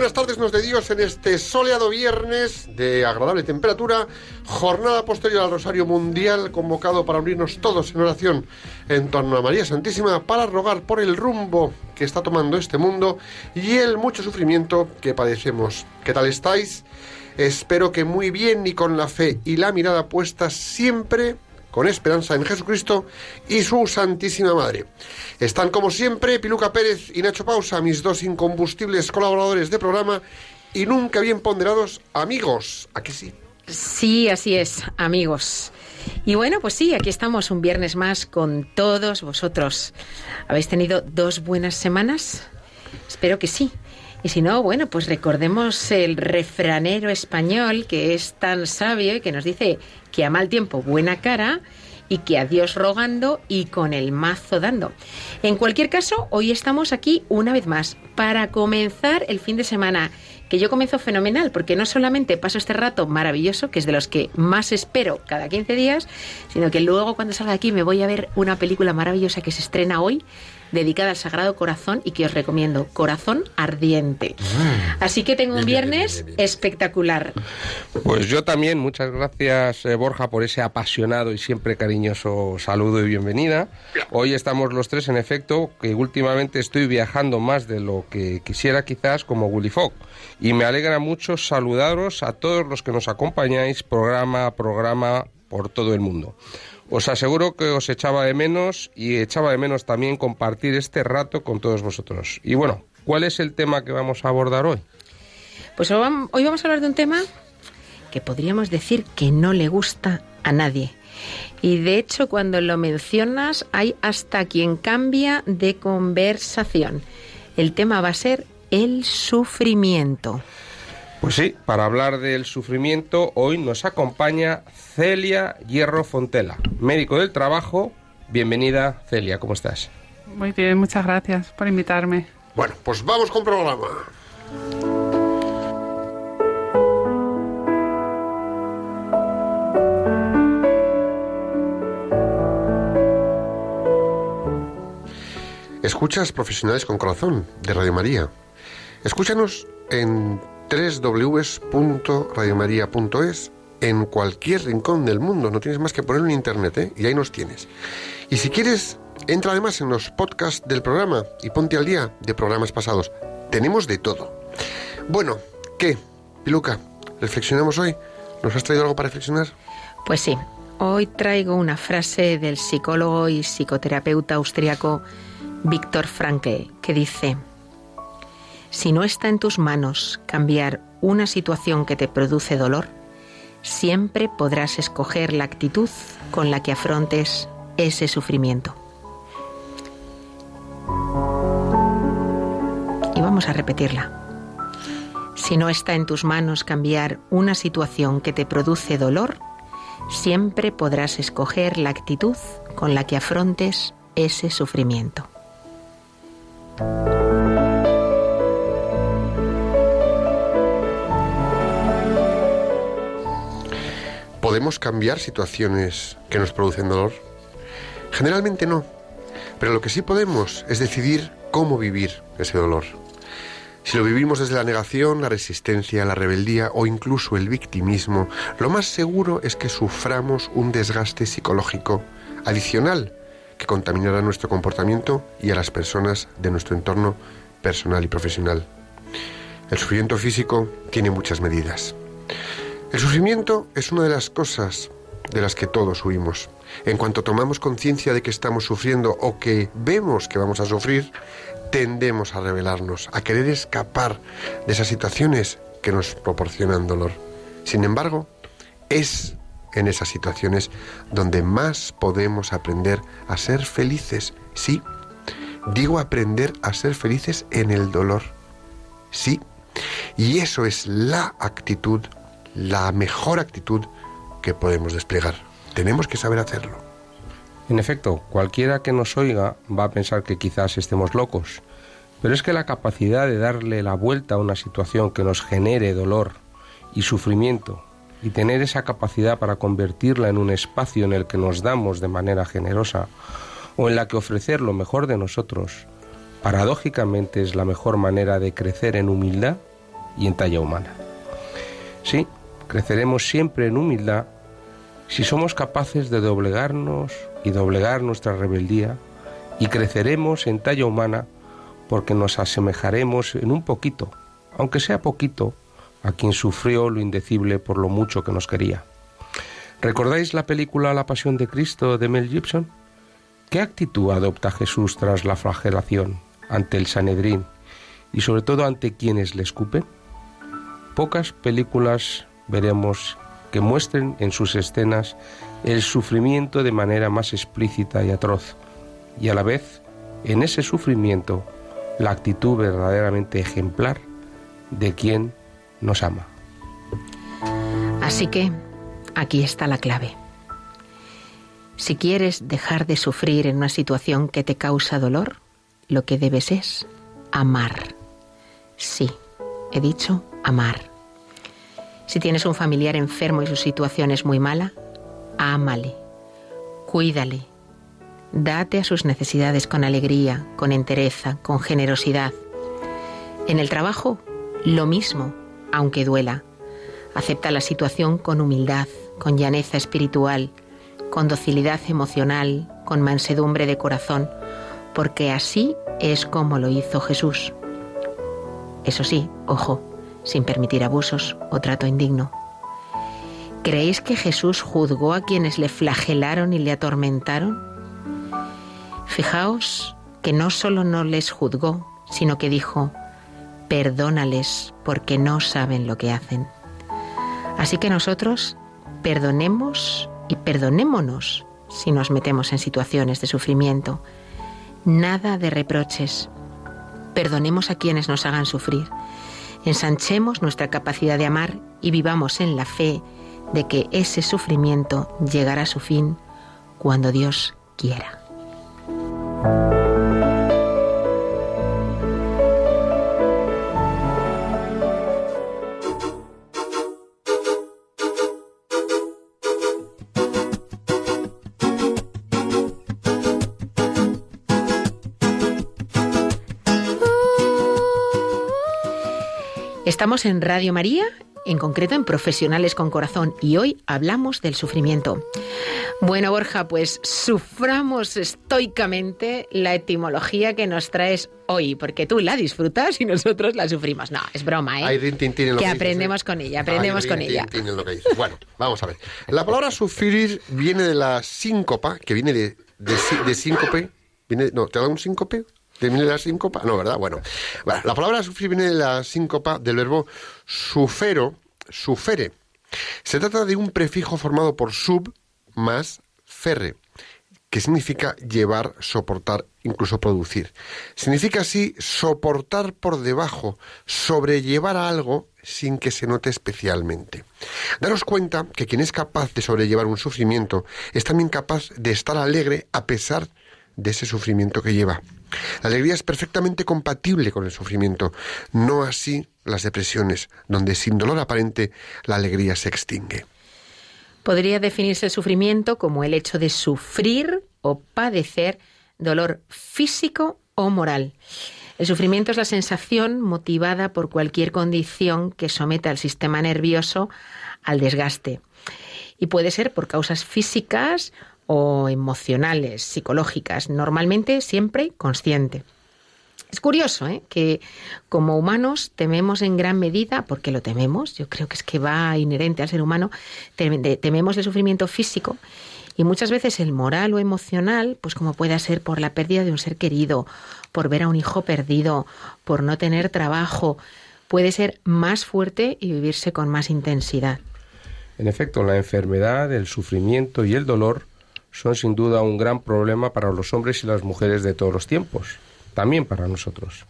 buenas tardes, nos de Dios, en este soleado viernes de agradable temperatura, jornada posterior al Rosario Mundial, convocado para unirnos todos en oración en torno a María Santísima para rogar por el rumbo que está tomando este mundo y el mucho sufrimiento que padecemos. ¿Qué tal estáis? Espero que muy bien y con la fe y la mirada puesta siempre con esperanza en Jesucristo y su Santísima Madre. Están como siempre Piluca Pérez y Nacho Pausa, mis dos incombustibles colaboradores de programa y nunca bien ponderados amigos. Aquí sí. Sí, así es, amigos. Y bueno, pues sí, aquí estamos un viernes más con todos vosotros. ¿Habéis tenido dos buenas semanas? Espero que sí. Y si no, bueno, pues recordemos el refranero español que es tan sabio y que nos dice que a mal tiempo buena cara y que a Dios rogando y con el mazo dando. En cualquier caso, hoy estamos aquí una vez más para comenzar el fin de semana que yo comienzo fenomenal, porque no solamente paso este rato maravilloso, que es de los que más espero cada 15 días, sino que luego cuando salga aquí me voy a ver una película maravillosa que se estrena hoy, dedicada al Sagrado Corazón y que os recomiendo, Corazón Ardiente. Así que tengo un viernes espectacular. Pues yo también, muchas gracias eh, Borja por ese apasionado y siempre cariñoso saludo y bienvenida. Hoy estamos los tres, en efecto, que últimamente estoy viajando más de lo que quisiera quizás como Willy Fogg. Y me alegra mucho saludaros a todos los que nos acompañáis programa a programa por todo el mundo. Os aseguro que os echaba de menos y echaba de menos también compartir este rato con todos vosotros. Y bueno, ¿cuál es el tema que vamos a abordar hoy? Pues hoy vam- hoy vamos a hablar de un tema que podríamos decir que no le gusta a nadie. Y de hecho, cuando lo mencionas, hay hasta quien cambia de conversación. El tema va a ser el sufrimiento. Pues sí, para hablar del sufrimiento, hoy nos acompaña Celia Hierro Fontela, médico del trabajo. Bienvenida, Celia, ¿cómo estás? Muy bien, muchas gracias por invitarme. Bueno, pues vamos con programa. Escuchas Profesionales con Corazón de Radio María. Escúchanos en www.radiomaria.es en cualquier rincón del mundo. No tienes más que ponerlo en internet ¿eh? y ahí nos tienes. Y si quieres, entra además en los podcasts del programa y ponte al día de programas pasados. Tenemos de todo. Bueno, ¿qué? Piluca, ¿reflexionamos hoy? ¿Nos has traído algo para reflexionar? Pues sí, hoy traigo una frase del psicólogo y psicoterapeuta austriaco Víctor Frankl que dice, si no está en tus manos cambiar una situación que te produce dolor, siempre podrás escoger la actitud con la que afrontes ese sufrimiento. Y vamos a repetirla. Si no está en tus manos cambiar una situación que te produce dolor, siempre podrás escoger la actitud con la que afrontes ese sufrimiento. ¿Podemos cambiar situaciones que nos producen dolor? Generalmente no, pero lo que sí podemos es decidir cómo vivir ese dolor. Si lo vivimos desde la negación, la resistencia, la rebeldía o incluso el victimismo, lo más seguro es que suframos un desgaste psicológico adicional que contaminará nuestro comportamiento y a las personas de nuestro entorno personal y profesional. El sufrimiento físico tiene muchas medidas. El sufrimiento es una de las cosas de las que todos huimos. En cuanto tomamos conciencia de que estamos sufriendo o que vemos que vamos a sufrir, tendemos a rebelarnos, a querer escapar de esas situaciones que nos proporcionan dolor. Sin embargo, es en esas situaciones donde más podemos aprender a ser felices. Sí, digo aprender a ser felices en el dolor. Sí, y eso es la actitud, la mejor actitud que podemos desplegar. Tenemos que saber hacerlo. En efecto, cualquiera que nos oiga va a pensar que quizás estemos locos, pero es que la capacidad de darle la vuelta a una situación que nos genere dolor y sufrimiento y tener esa capacidad para convertirla en un espacio en el que nos damos de manera generosa o en la que ofrecer lo mejor de nosotros, paradójicamente es la mejor manera de crecer en humildad y en talla humana. Sí, creceremos siempre en humildad si somos capaces de doblegarnos y doblegar nuestra rebeldía y creceremos en talla humana porque nos asemejaremos en un poquito, aunque sea poquito, a quien sufrió lo indecible por lo mucho que nos quería. ¿Recordáis la película La Pasión de Cristo de Mel Gibson? ¿Qué actitud adopta Jesús tras la flagelación, ante el Sanedrín y sobre todo ante quienes le escupen? Pocas películas veremos que muestren en sus escenas el sufrimiento de manera más explícita y atroz, y a la vez, en ese sufrimiento, la actitud verdaderamente ejemplar de quien nos ama. Así que aquí está la clave. Si quieres dejar de sufrir en una situación que te causa dolor, lo que debes es amar. Sí, he dicho amar. Si tienes un familiar enfermo y su situación es muy mala, ámale, cuídale, date a sus necesidades con alegría, con entereza, con generosidad. En el trabajo, lo mismo, aunque duela. Acepta la situación con humildad, con llaneza espiritual, con docilidad emocional, con mansedumbre de corazón, porque así es como lo hizo Jesús. Eso sí, ojo, sin permitir abusos o trato indigno. ¿Creéis que Jesús juzgó a quienes le flagelaron y le atormentaron? Fijaos que no solo no les juzgó, sino que dijo, perdónales porque no saben lo que hacen. Así que nosotros perdonemos y perdonémonos si nos metemos en situaciones de sufrimiento. Nada de reproches. Perdonemos a quienes nos hagan sufrir. Ensanchemos nuestra capacidad de amar y vivamos en la fe de que ese sufrimiento llegará a su fin cuando Dios quiera. Estamos en Radio María, en concreto en Profesionales con Corazón, y hoy hablamos del sufrimiento. Bueno, Borja, pues suframos estoicamente la etimología que nos traes hoy, porque tú la disfrutas y nosotros la sufrimos. No, es broma, ¿eh? Hay en lo que que dices, aprendemos ¿eh? con ella, aprendemos Hay con ella. en lo que dices. Bueno, vamos a ver. La palabra sufrir viene de la síncopa, que viene de, de, sí- de síncope. Viene, no, ¿te da un síncope? ¿Te viene la síncopa? No, ¿verdad? Bueno. Bueno, la palabra sufrir viene de la síncopa del verbo sufero, sufere. Se trata de un prefijo formado por sub más ferre, que significa llevar, soportar, incluso producir. Significa así soportar por debajo, sobrellevar a algo sin que se note especialmente. Daros cuenta que quien es capaz de sobrellevar un sufrimiento es también capaz de estar alegre a pesar de ese sufrimiento que lleva. La alegría es perfectamente compatible con el sufrimiento, no así las depresiones, donde sin dolor aparente la alegría se extingue. Podría definirse el sufrimiento como el hecho de sufrir o padecer dolor físico o moral. El sufrimiento es la sensación motivada por cualquier condición que someta al sistema nervioso al desgaste. Y puede ser por causas físicas o emocionales, psicológicas, normalmente siempre consciente. Es curioso ¿eh? que como humanos tememos en gran medida, porque lo tememos, yo creo que es que va inherente al ser humano, tem- tememos el sufrimiento físico y muchas veces el moral o emocional, pues como pueda ser por la pérdida de un ser querido, por ver a un hijo perdido, por no tener trabajo, puede ser más fuerte y vivirse con más intensidad. En efecto, la enfermedad, el sufrimiento y el dolor son sin duda un gran problema para los hombres y las mujeres de todos los tiempos, también para nosotros.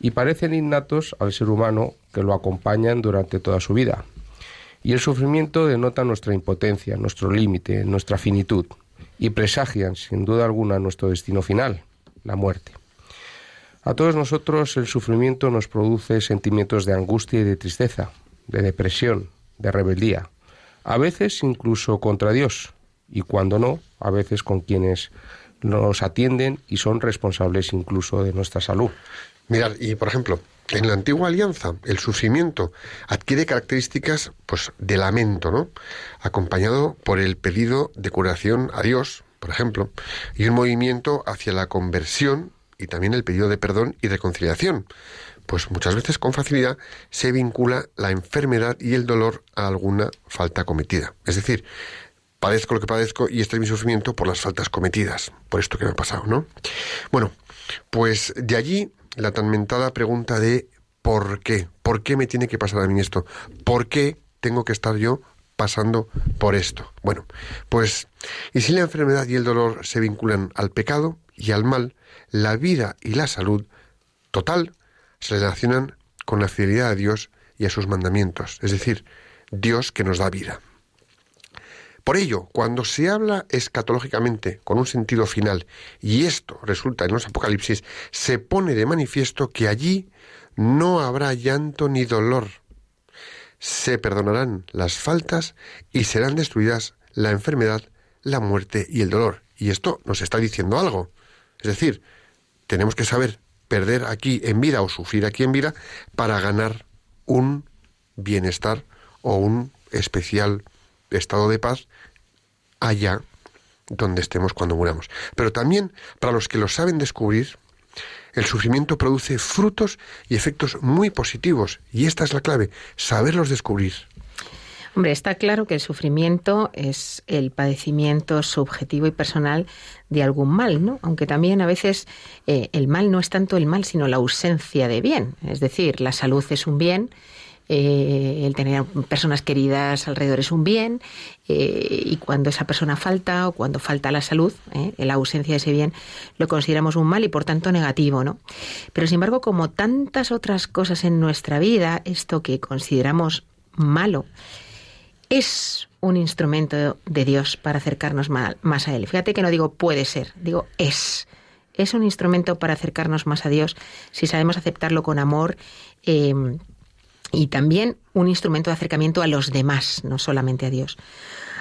Y parecen innatos al ser humano que lo acompañan durante toda su vida. Y el sufrimiento denota nuestra impotencia, nuestro límite, nuestra finitud, y presagian sin duda alguna nuestro destino final, la muerte. A todos nosotros el sufrimiento nos produce sentimientos de angustia y de tristeza, de depresión, de rebeldía, a veces incluso contra Dios, y cuando no, a veces con quienes nos atienden y son responsables incluso de nuestra salud. Mirad, y por ejemplo, en la antigua alianza, el sufrimiento adquiere características pues, de lamento, ¿no? Acompañado por el pedido de curación a Dios, por ejemplo, y un movimiento hacia la conversión y también el pedido de perdón y reconciliación. Pues muchas veces con facilidad se vincula la enfermedad y el dolor a alguna falta cometida. Es decir, padezco lo que padezco y este es mi sufrimiento por las faltas cometidas, por esto que me ha pasado, ¿no? Bueno, pues de allí la tan mentada pregunta de ¿por qué? ¿Por qué me tiene que pasar a mí esto? ¿Por qué tengo que estar yo pasando por esto? Bueno, pues y si la enfermedad y el dolor se vinculan al pecado y al mal, la vida y la salud total se relacionan con la fidelidad a Dios y a sus mandamientos, es decir, Dios que nos da vida. Por ello, cuando se habla escatológicamente con un sentido final, y esto resulta en los Apocalipsis, se pone de manifiesto que allí no habrá llanto ni dolor. Se perdonarán las faltas y serán destruidas la enfermedad, la muerte y el dolor. Y esto nos está diciendo algo. Es decir, tenemos que saber perder aquí en vida o sufrir aquí en vida para ganar un bienestar o un especial estado de paz allá donde estemos cuando muramos. Pero también para los que lo saben descubrir, el sufrimiento produce frutos y efectos muy positivos. Y esta es la clave, saberlos descubrir. Hombre, está claro que el sufrimiento es el padecimiento subjetivo y personal de algún mal, ¿no? Aunque también a veces eh, el mal no es tanto el mal, sino la ausencia de bien. Es decir, la salud es un bien, eh, el tener personas queridas alrededor es un bien, eh, y cuando esa persona falta o cuando falta la salud, eh, la ausencia de ese bien, lo consideramos un mal y por tanto negativo, ¿no? Pero sin embargo, como tantas otras cosas en nuestra vida, esto que consideramos malo, es un instrumento de Dios para acercarnos más a Él. Fíjate que no digo puede ser, digo es. Es un instrumento para acercarnos más a Dios si sabemos aceptarlo con amor eh, y también un instrumento de acercamiento a los demás, no solamente a Dios.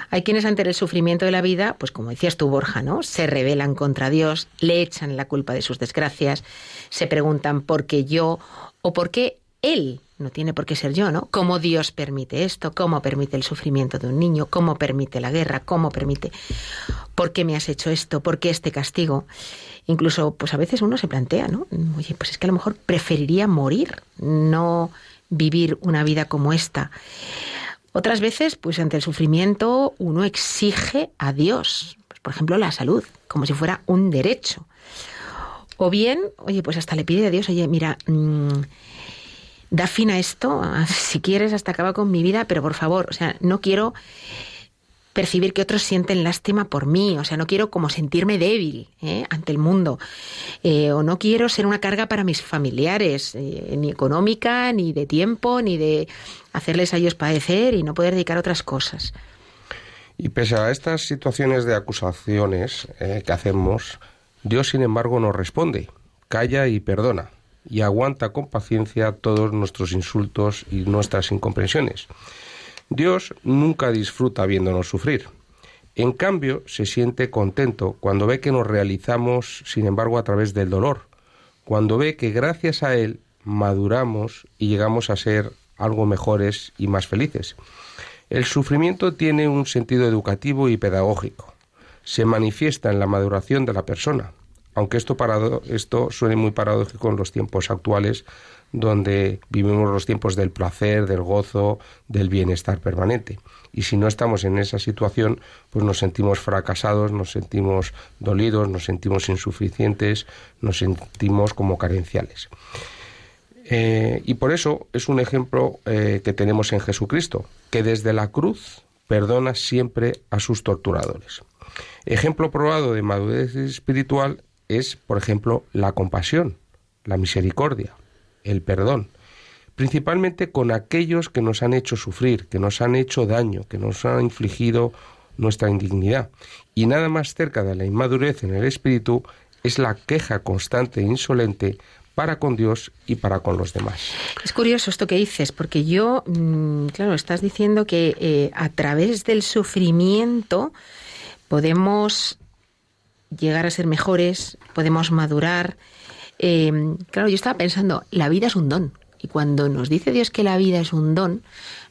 Hay quienes ante el sufrimiento de la vida, pues como decías tú, Borja, ¿no? Se rebelan contra Dios, le echan la culpa de sus desgracias, se preguntan por qué yo o por qué Él, no tiene por qué ser yo, ¿no? ¿Cómo Dios permite esto? ¿Cómo permite el sufrimiento de un niño? ¿Cómo permite la guerra? ¿Cómo permite? ¿Por qué me has hecho esto? ¿Por qué este castigo? Incluso, pues a veces uno se plantea, ¿no? Oye, pues es que a lo mejor preferiría morir, no vivir una vida como esta. Otras veces, pues ante el sufrimiento, uno exige a Dios, pues, por ejemplo, la salud, como si fuera un derecho. O bien, oye, pues hasta le pide a Dios, oye, mira, mmm, da fin a esto, si quieres, hasta acaba con mi vida, pero por favor, o sea, no quiero percibir que otros sienten lástima por mí, o sea, no quiero como sentirme débil ¿eh? ante el mundo, eh, o no quiero ser una carga para mis familiares, eh, ni económica, ni de tiempo, ni de hacerles a ellos padecer y no poder dedicar a otras cosas. Y pese a estas situaciones de acusaciones que hacemos, Dios, sin embargo, nos responde, calla y perdona, y aguanta con paciencia todos nuestros insultos y nuestras incomprensiones. Dios nunca disfruta viéndonos sufrir. En cambio, se siente contento cuando ve que nos realizamos, sin embargo, a través del dolor, cuando ve que gracias a Él maduramos y llegamos a ser algo mejores y más felices. El sufrimiento tiene un sentido educativo y pedagógico. Se manifiesta en la maduración de la persona. aunque esto, parado, esto suene muy paradójico en los tiempos actuales, donde vivimos los tiempos del placer, del gozo, del bienestar permanente. Y si no estamos en esa situación, pues nos sentimos fracasados, nos sentimos dolidos, nos sentimos insuficientes, nos sentimos como carenciales. Eh, y por eso es un ejemplo eh, que tenemos en Jesucristo, que desde la cruz perdona siempre a sus torturadores. Ejemplo probado de madurez espiritual es, por ejemplo, la compasión, la misericordia, el perdón, principalmente con aquellos que nos han hecho sufrir, que nos han hecho daño, que nos han infligido nuestra indignidad. Y nada más cerca de la inmadurez en el espíritu es la queja constante e insolente para con Dios y para con los demás. Es curioso esto que dices, porque yo, mm, claro, estás diciendo que eh, a través del sufrimiento podemos llegar a ser mejores, podemos madurar. Eh, claro, yo estaba pensando, la vida es un don. Y cuando nos dice Dios que la vida es un don,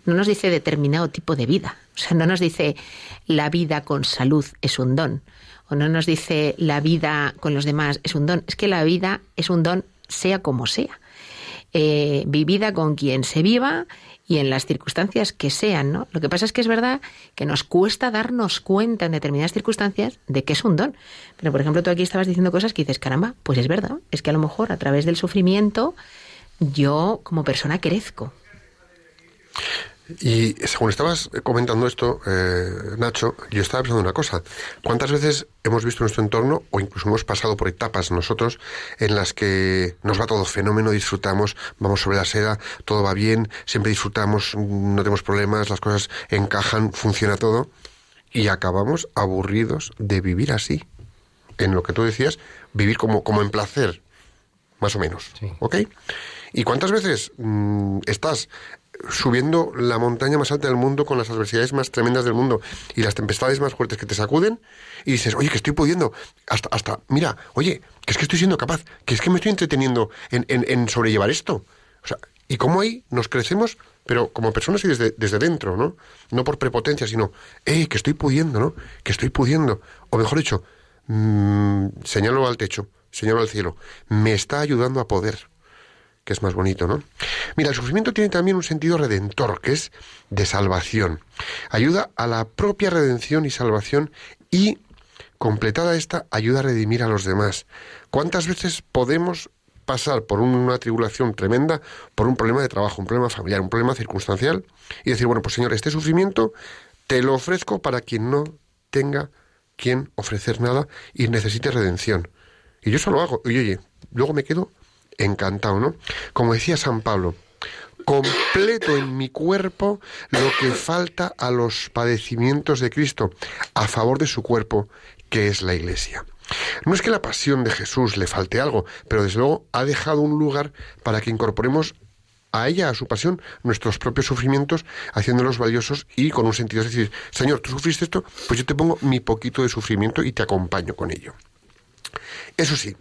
no nos dice determinado tipo de vida. O sea, no nos dice la vida con salud es un don. O no nos dice la vida con los demás es un don. Es que la vida es un don sea como sea. Eh, vivida con quien se viva y en las circunstancias que sean, ¿no? Lo que pasa es que es verdad que nos cuesta darnos cuenta en determinadas circunstancias de que es un don. Pero, por ejemplo, tú aquí estabas diciendo cosas que dices, caramba, pues es verdad, es que a lo mejor a través del sufrimiento yo como persona crezco. Y según estabas comentando esto, eh, Nacho, yo estaba pensando una cosa. ¿Cuántas veces hemos visto en nuestro entorno, o incluso hemos pasado por etapas nosotros, en las que nos va todo fenómeno, disfrutamos, vamos sobre la seda, todo va bien, siempre disfrutamos, no tenemos problemas, las cosas encajan, funciona todo, y acabamos aburridos de vivir así? En lo que tú decías, vivir como, como en placer, más o menos. ¿Ok? ¿Y cuántas veces mm, estás subiendo la montaña más alta del mundo con las adversidades más tremendas del mundo y las tempestades más fuertes que te sacuden y dices, oye, que estoy pudiendo, hasta, hasta, mira, oye, que es que estoy siendo capaz, que es que me estoy entreteniendo en, en, en sobrellevar esto. O sea, y cómo ahí nos crecemos, pero como personas y desde, desde dentro, ¿no? No por prepotencia, sino, eh, que estoy pudiendo, ¿no? Que estoy pudiendo. O mejor dicho, mm, señalo al techo, señalo al cielo, me está ayudando a poder que es más bonito, ¿no? Mira, el sufrimiento tiene también un sentido redentor, que es de salvación. Ayuda a la propia redención y salvación y, completada esta, ayuda a redimir a los demás. ¿Cuántas veces podemos pasar por una tribulación tremenda, por un problema de trabajo, un problema familiar, un problema circunstancial, y decir, bueno, pues Señor, este sufrimiento te lo ofrezco para quien no tenga quien ofrecer nada y necesite redención. Y yo eso lo hago. Y oye, luego me quedo encantado, ¿no? Como decía San Pablo, completo en mi cuerpo lo que falta a los padecimientos de Cristo a favor de su cuerpo, que es la Iglesia. No es que la pasión de Jesús le falte algo, pero desde luego ha dejado un lugar para que incorporemos a ella, a su pasión, nuestros propios sufrimientos, haciéndolos valiosos y con un sentido. Es decir, Señor, tú sufriste esto, pues yo te pongo mi poquito de sufrimiento y te acompaño con ello. Eso sí,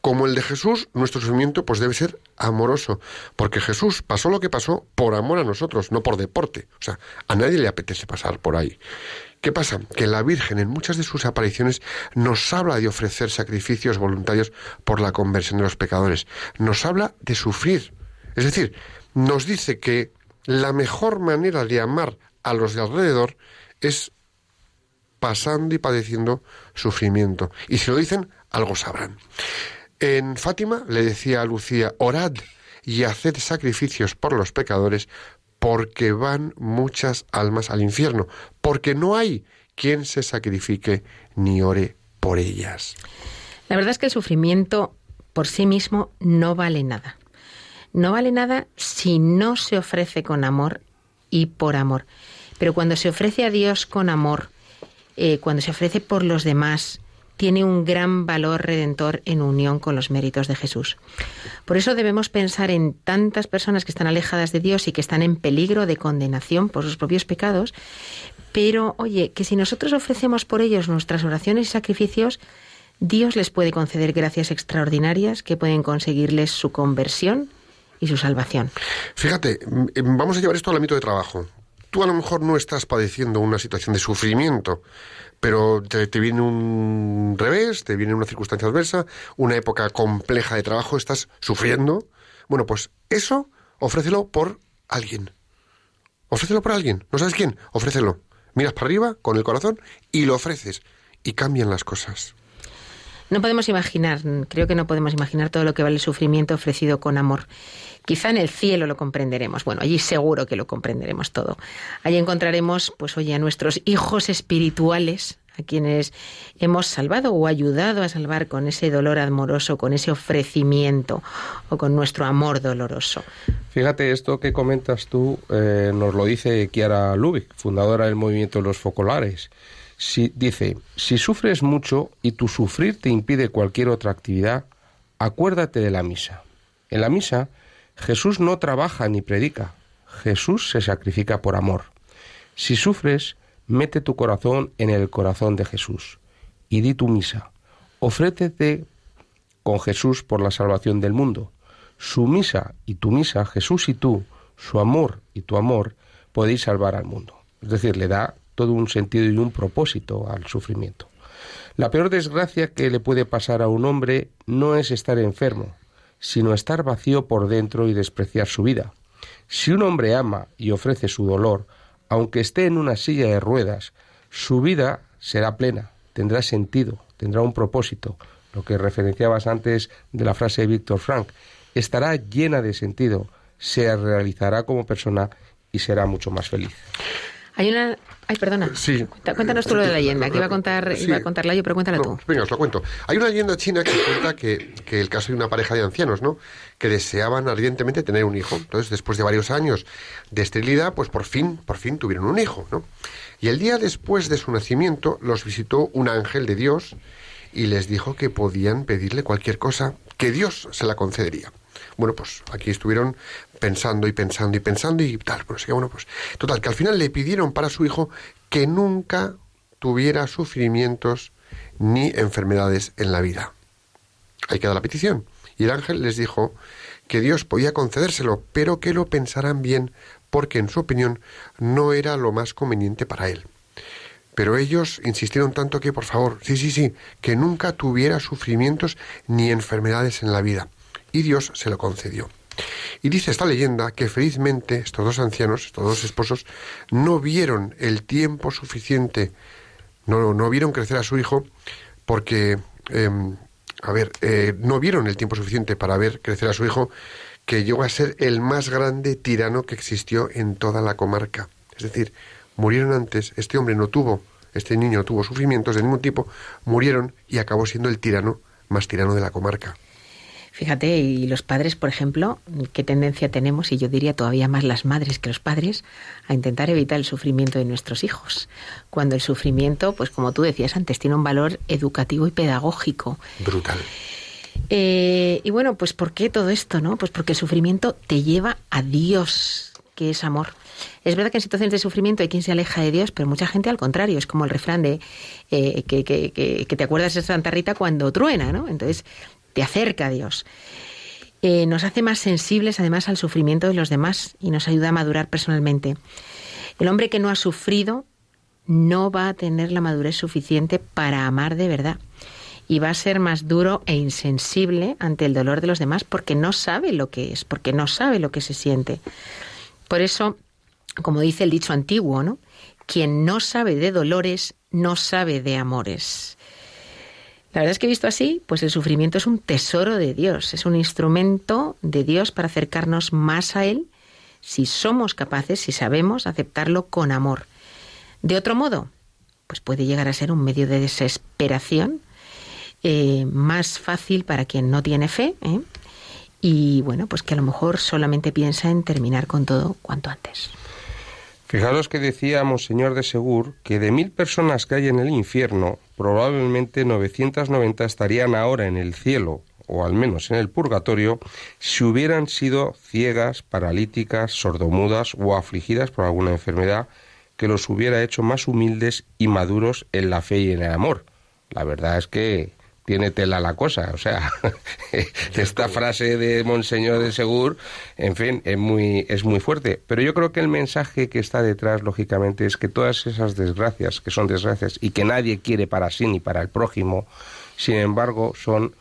como el de Jesús, nuestro sufrimiento pues debe ser amoroso, porque Jesús pasó lo que pasó por amor a nosotros, no por deporte. O sea, a nadie le apetece pasar por ahí. ¿Qué pasa? Que la Virgen en muchas de sus apariciones nos habla de ofrecer sacrificios voluntarios por la conversión de los pecadores. Nos habla de sufrir. Es decir, nos dice que la mejor manera de amar a los de alrededor es pasando y padeciendo sufrimiento. Y si lo dicen, algo sabrán. En Fátima le decía a Lucía, orad y haced sacrificios por los pecadores, porque van muchas almas al infierno, porque no hay quien se sacrifique ni ore por ellas. La verdad es que el sufrimiento por sí mismo no vale nada. No vale nada si no se ofrece con amor y por amor. Pero cuando se ofrece a Dios con amor, eh, cuando se ofrece por los demás, tiene un gran valor redentor en unión con los méritos de Jesús. Por eso debemos pensar en tantas personas que están alejadas de Dios y que están en peligro de condenación por sus propios pecados, pero oye, que si nosotros ofrecemos por ellos nuestras oraciones y sacrificios, Dios les puede conceder gracias extraordinarias que pueden conseguirles su conversión y su salvación. Fíjate, mm, vamos a llevar esto al ámbito de trabajo. Tú a lo mejor no estás padeciendo una situación de sufrimiento, pero te, viene un revés, te viene una circunstancia adversa, una época compleja de trabajo, estás sufriendo. Bueno, pues eso ofrécelo por alguien. Ofrécelo por alguien. ¿No sabes quién? Ofrécelo. Miras para arriba con el corazón y lo ofreces. Y cambian las cosas. No podemos imaginar, creo que no podemos imaginar todo lo que vale el sufrimiento ofrecido con amor. Quizá en el cielo lo comprenderemos. Bueno, allí seguro que lo comprenderemos todo. Allí encontraremos, pues oye, a nuestros hijos espirituales, a quienes hemos salvado o ayudado a salvar con ese dolor amoroso, con ese ofrecimiento o con nuestro amor doloroso. Fíjate, esto que comentas tú eh, nos lo dice Kiara Lubick, fundadora del movimiento los focolares. Dice, si sufres mucho y tu sufrir te impide cualquier otra actividad, acuérdate de la misa. En la misa, Jesús no trabaja ni predica, Jesús se sacrifica por amor. Si sufres, mete tu corazón en el corazón de Jesús y di tu misa. Ofrétete con Jesús por la salvación del mundo. Su misa y tu misa, Jesús y tú, su amor y tu amor, podéis salvar al mundo. Es decir, le da todo un sentido y un propósito al sufrimiento. La peor desgracia que le puede pasar a un hombre no es estar enfermo, sino estar vacío por dentro y despreciar su vida. Si un hombre ama y ofrece su dolor, aunque esté en una silla de ruedas, su vida será plena, tendrá sentido, tendrá un propósito, lo que referenciabas antes de la frase de Víctor Frank, estará llena de sentido, se realizará como persona y será mucho más feliz. Hay una... Ay, perdona. Sí. Cuéntanos tú lo de la leyenda, que iba a contar, Sí. iba a contarla yo, pero cuéntala No, tú. Venga, os lo cuento. Hay una leyenda china que cuenta que, que el caso de una pareja de ancianos, ¿no? Que deseaban ardientemente tener un hijo. Entonces, después de varios años de esterilidad, pues por fin, por fin tuvieron un hijo, ¿no? Y el día después de su nacimiento los visitó un ángel de Dios y les dijo que podían pedirle cualquier cosa, que Dios se la concedería. Bueno, pues aquí estuvieron pensando y pensando y pensando y tal. Bueno, así que, bueno, pues total, que al final le pidieron para su hijo que nunca tuviera sufrimientos ni enfermedades en la vida. Ahí queda la petición. Y el ángel les dijo que Dios podía concedérselo, pero que lo pensaran bien, porque en su opinión no era lo más conveniente para él. Pero ellos insistieron tanto que, por favor, sí, sí, sí, que nunca tuviera sufrimientos ni enfermedades en la vida. Y Dios se lo concedió. Y dice esta leyenda que felizmente estos dos ancianos, estos dos esposos, no vieron el tiempo suficiente, no, no vieron crecer a su hijo, porque, em, a ver, eh, no vieron el tiempo suficiente para ver crecer a su hijo, que llegó a ser el más grande tirano que existió en toda la comarca. Es decir, murieron antes, este hombre no tuvo, este niño tuvo sufrimientos de ningún tipo, murieron y acabó siendo el tirano más tirano de la comarca. Fíjate, y los padres, por ejemplo, qué tendencia tenemos, y yo diría todavía más las madres que los padres, a intentar evitar el sufrimiento de nuestros hijos. Cuando el sufrimiento, pues como tú decías antes, tiene un valor educativo y pedagógico. Brutal. Eh, y bueno, pues ¿por qué todo esto, no? Pues porque el sufrimiento te lleva a Dios, que es amor. Es verdad que en situaciones de sufrimiento hay quien se aleja de Dios, pero mucha gente al contrario. Es como el refrán de eh, que, que- que- que te acuerdas de Santa Rita cuando truena, ¿no? Entonces acerca a Dios. Eh, nos hace más sensibles además al sufrimiento de los demás y nos ayuda a madurar personalmente. El hombre que no ha sufrido no va a tener la madurez suficiente para amar de verdad y va a ser más duro e insensible ante el dolor de los demás porque no sabe lo que es, porque no sabe lo que se siente. Por eso, como dice el dicho antiguo, ¿no? Quien no sabe de dolores, no sabe de amores. La verdad es que visto así, pues el sufrimiento es un tesoro de Dios, es un instrumento de Dios para acercarnos más a Él si somos capaces, si sabemos aceptarlo con amor. De otro modo, pues puede llegar a ser un medio de desesperación eh, más fácil para quien no tiene fe ¿eh? y bueno, pues que a lo mejor solamente piensa en terminar con todo cuanto antes. Fijaros que decía Monseñor de Segur que de mil personas que hay en el infierno, probablemente 990 estarían ahora en el cielo, o al menos en el purgatorio, si hubieran sido ciegas, paralíticas, sordomudas o afligidas por alguna enfermedad que los hubiera hecho más humildes y maduros en la fe y en el amor. La verdad es que tiene tela la cosa. O sea, esta frase de Monseñor de Segur, en fin, es muy, es muy fuerte. Pero yo creo que el mensaje que está detrás, lógicamente, es que todas esas desgracias, que son desgracias y que nadie quiere para sí ni para el prójimo, sin embargo, son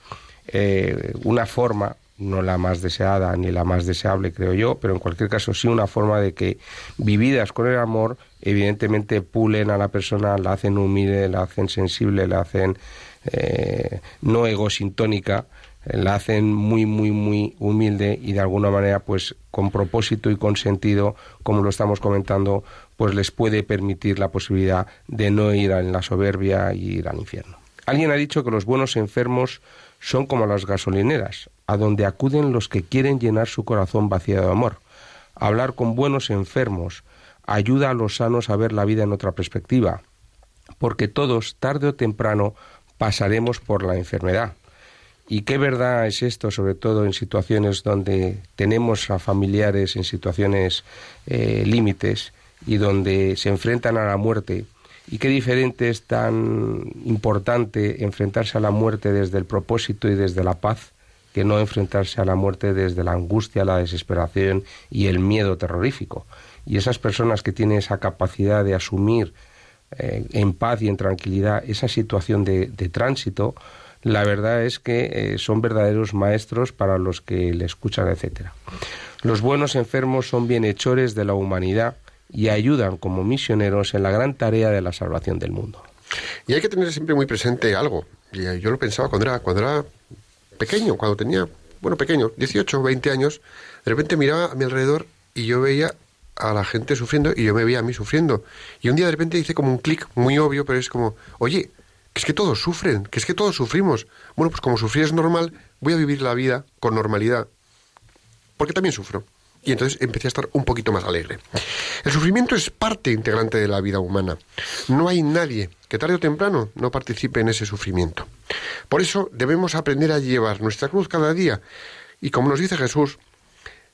eh, una forma no la más deseada ni la más deseable, creo yo, pero en cualquier caso sí una forma de que vividas con el amor, evidentemente pulen a la persona, la hacen humilde, la hacen sensible, la hacen eh, no egosintónica, eh, la hacen muy, muy, muy humilde y de alguna manera, pues con propósito y con sentido, como lo estamos comentando, pues les puede permitir la posibilidad de no ir en la soberbia y ir al infierno. Alguien ha dicho que los buenos enfermos son como las gasolineras, a donde acuden los que quieren llenar su corazón vacío de amor. Hablar con buenos enfermos ayuda a los sanos a ver la vida en otra perspectiva, porque todos, tarde o temprano, pasaremos por la enfermedad. Y qué verdad es esto, sobre todo en situaciones donde tenemos a familiares en situaciones eh, límites y donde se enfrentan a la muerte y qué diferente es tan importante enfrentarse a la muerte desde el propósito y desde la paz que no enfrentarse a la muerte desde la angustia, la desesperación y el miedo terrorífico. Y esas personas que tienen esa capacidad de asumir eh, en paz y en tranquilidad esa situación de, tránsito, la verdad es que eh, son verdaderos maestros para los que le escuchan, etc. Los buenos enfermos son bienhechores de la humanidad y ayudan como misioneros en la gran tarea de la salvación del mundo. Y hay que tener siempre muy presente algo. Y yo lo pensaba cuando era, cuando era pequeño, cuando tenía, bueno, pequeño, 18 o 20 años, de repente miraba a mi alrededor y yo veía a la gente sufriendo y yo me veía a mí sufriendo. Y un día de repente hice como un clic muy obvio, pero es como, oye, que es que todos sufren, que es que todos sufrimos. Bueno, pues como sufrir es normal, voy a vivir la vida con normalidad, porque también sufro. Y entonces empecé a estar un poquito más alegre. El sufrimiento es parte integrante de la vida humana. No hay nadie que tarde o temprano no participe en ese sufrimiento. Por eso debemos aprender a llevar nuestra cruz cada día y, como nos dice Jesús,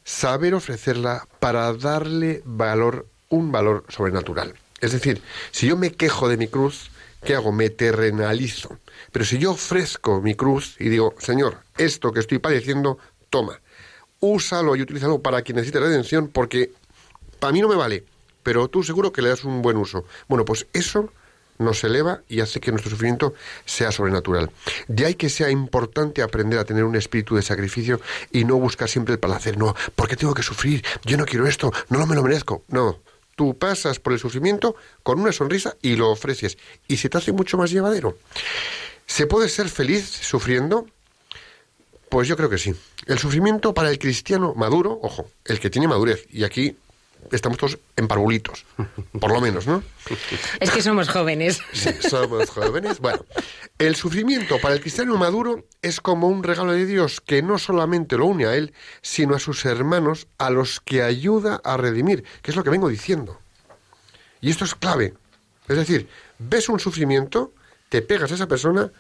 saber ofrecerla para darle valor, un valor sobrenatural. Es decir, si yo me quejo de mi cruz, ¿qué hago? Me terrenalizo. Pero si yo ofrezco mi cruz y digo, Señor, esto que estoy padeciendo, toma, úsalo y utilízalo para quien necesite redención, porque para mí no me vale, pero tú seguro que le das un buen uso. Bueno, pues eso nos eleva y hace que nuestro sufrimiento sea sobrenatural. De ahí que sea importante aprender a tener un espíritu de sacrificio y no buscar siempre el placer. No, ¿por qué tengo que sufrir? Yo no quiero esto, no me lo merezco. No, tú pasas por el sufrimiento con una sonrisa y lo ofreces y se te hace mucho más llevadero. ¿Se puede ser feliz sufriendo? Pues yo creo que sí. El sufrimiento para el cristiano maduro, ojo, el que tiene madurez, y aquí estamos todos en parvulitos, por lo menos, ¿no? Es que somos jóvenes. Sí, somos jóvenes. Bueno, el sufrimiento para el cristiano maduro es como un regalo de Dios que no solamente lo une a él, sino a sus hermanos, a los que ayuda a redimir, que es lo que vengo diciendo. Y esto es clave. Es decir, ves un sufrimiento, te pegas a esa persona,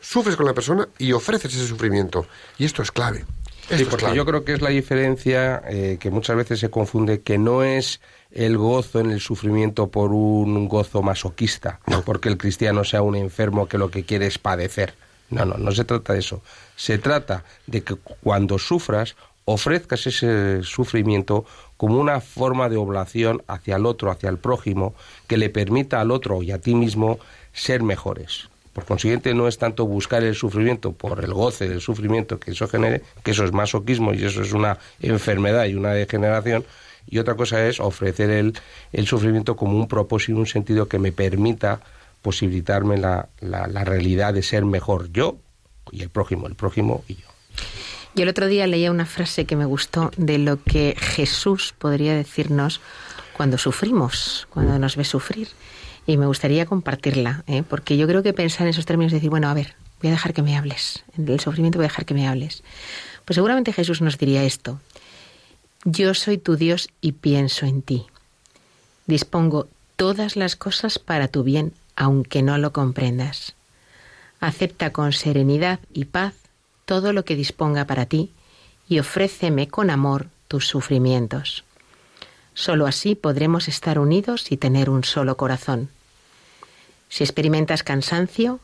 sufres con la persona y ofreces ese sufrimiento. Y esto es clave. Sí, porque yo creo que es la diferencia eh, que muchas veces se confunde, que no es el gozo en el sufrimiento por un gozo masoquista, no porque el cristiano sea un enfermo que lo que quiere es padecer. No, no, no se trata de eso. Se trata de que cuando sufras ofrezcas ese sufrimiento como una forma de oblación hacia el otro, hacia el prójimo, que le permita al otro y a ti mismo ser mejores. Por consiguiente, no es tanto buscar el sufrimiento por el goce del sufrimiento que eso genere, que eso es masoquismo y eso es una enfermedad y una degeneración, y otra cosa es ofrecer el, el sufrimiento como un propósito, un sentido que me permita posibilitarme la, la, la realidad de ser mejor yo y el prójimo, el prójimo y yo. Yo el otro día leía una frase que me gustó de lo que Jesús podría decirnos cuando sufrimos, cuando nos ve sufrir y me gustaría compartirla, ¿eh? porque yo creo que pensar en esos términos, decir, bueno, a ver, voy a dejar que me hables, en el sufrimiento voy a dejar que me hables. Pues seguramente Jesús nos diría esto, yo soy tu Dios y pienso en ti. Dispongo todas las cosas para tu bien, aunque no lo comprendas. Acepta con serenidad y paz todo lo que disponga para ti y ofréceme con amor tus sufrimientos. Solo así podremos estar unidos y tener un solo corazón. Si experimentas cansancio,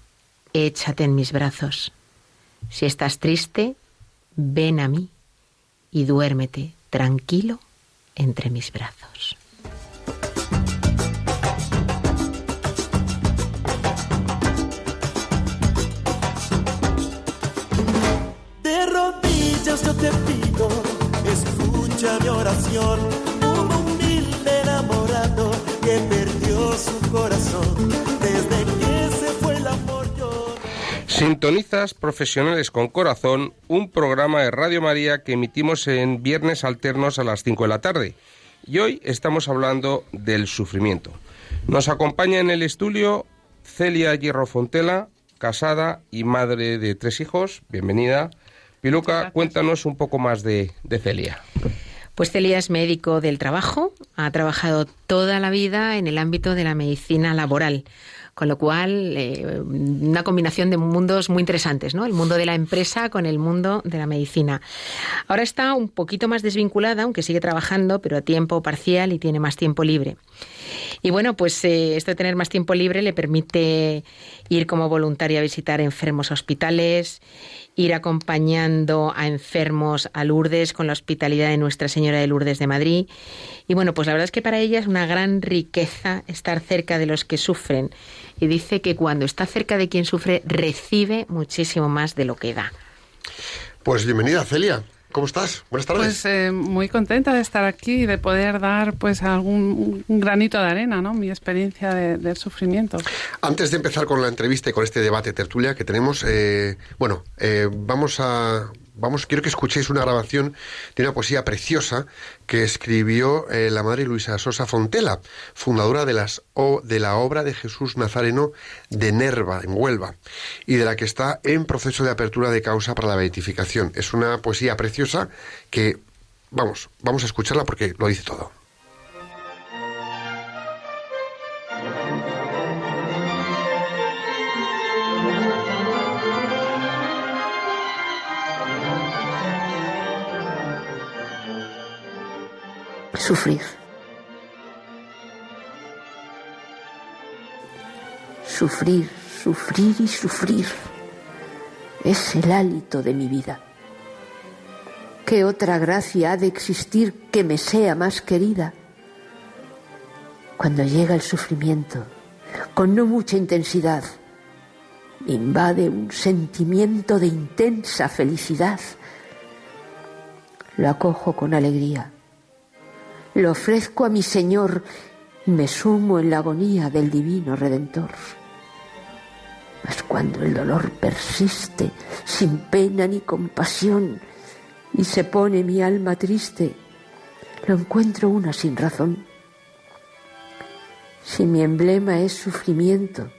échate en mis brazos. Si estás triste, ven a mí y duérmete tranquilo entre mis brazos. De rodillas yo te pido, escucha mi oración. Un humilde enamorado que perdió su corazón Sintonizas Profesionales con Corazón, un programa de Radio María que emitimos en viernes alternos a las 5 de la tarde. Y hoy estamos hablando del sufrimiento. Nos acompaña en el estudio Celia Hierro Fontela, casada y madre de tres hijos. Bienvenida. Piluca, cuéntanos un poco más de, de Celia. Pues Celia es médico del trabajo, ha trabajado toda la vida en el ámbito de la medicina laboral, con lo cual eh, una combinación de mundos muy interesantes, ¿no? El mundo de la empresa con el mundo de la medicina. Ahora está un poquito más desvinculada, aunque sigue trabajando, pero a tiempo parcial y tiene más tiempo libre. Y bueno, pues eh, esto de tener más tiempo libre le permite ir como voluntaria a visitar enfermos a hospitales, ir acompañando a enfermos a Lourdes con la hospitalidad de Nuestra Señora de Lourdes de Madrid. Y bueno, pues la verdad es que para ella es una gran riqueza estar cerca de los que sufren. Y dice que cuando está cerca de quien sufre, recibe muchísimo más de lo que da. Pues bienvenida, Celia. ¿Cómo estás? Buenas tardes. Pues eh, muy contenta de estar aquí y de poder dar pues algún un granito de arena, ¿no? Mi experiencia de- del sufrimiento. Antes de empezar con la entrevista y con este debate tertulia que tenemos, eh, bueno, eh, vamos a, vamos, quiero que escuchéis una grabación de una poesía preciosa que escribió eh, la madre Luisa Sosa Fontela, fundadora de las o, de la obra de Jesús Nazareno de Nerva en Huelva y de la que está en proceso de apertura de causa para la beatificación. Es una poesía preciosa que, vamos, vamos a escucharla porque lo dice todo. Sufrir. Sufrir, sufrir y sufrir. Es el hálito de mi vida. ¿Qué otra gracia ha de existir que me sea más querida? Cuando llega el sufrimiento, con no mucha intensidad, invade un sentimiento de intensa felicidad. Lo acojo con alegría lo ofrezco a mi Señor y me sumo en la agonía del divino Redentor. Mas cuando el dolor persiste sin pena ni compasión y se pone mi alma triste, lo encuentro una sin razón. Si mi emblema es sufrimiento,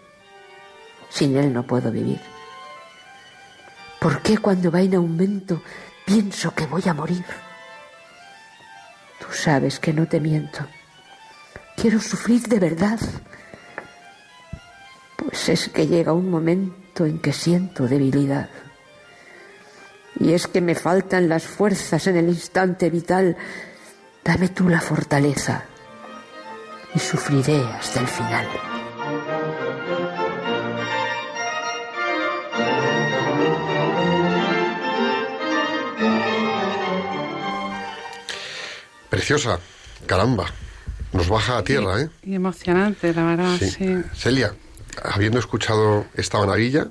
sin él no puedo vivir. ¿Por qué cuando va en aumento pienso que voy a morir? Tú sabes que no te miento. Quiero sufrir de verdad. Pues es que llega un momento en que siento debilidad. Y es que me faltan las fuerzas en el instante vital. Dame tú la fortaleza y sufriré hasta el final. Preciosa, caramba. Nos baja a tierra, ¿eh? Y emocionante, la verdad, Sí. sí. Celia, habiendo escuchado esta maravilla,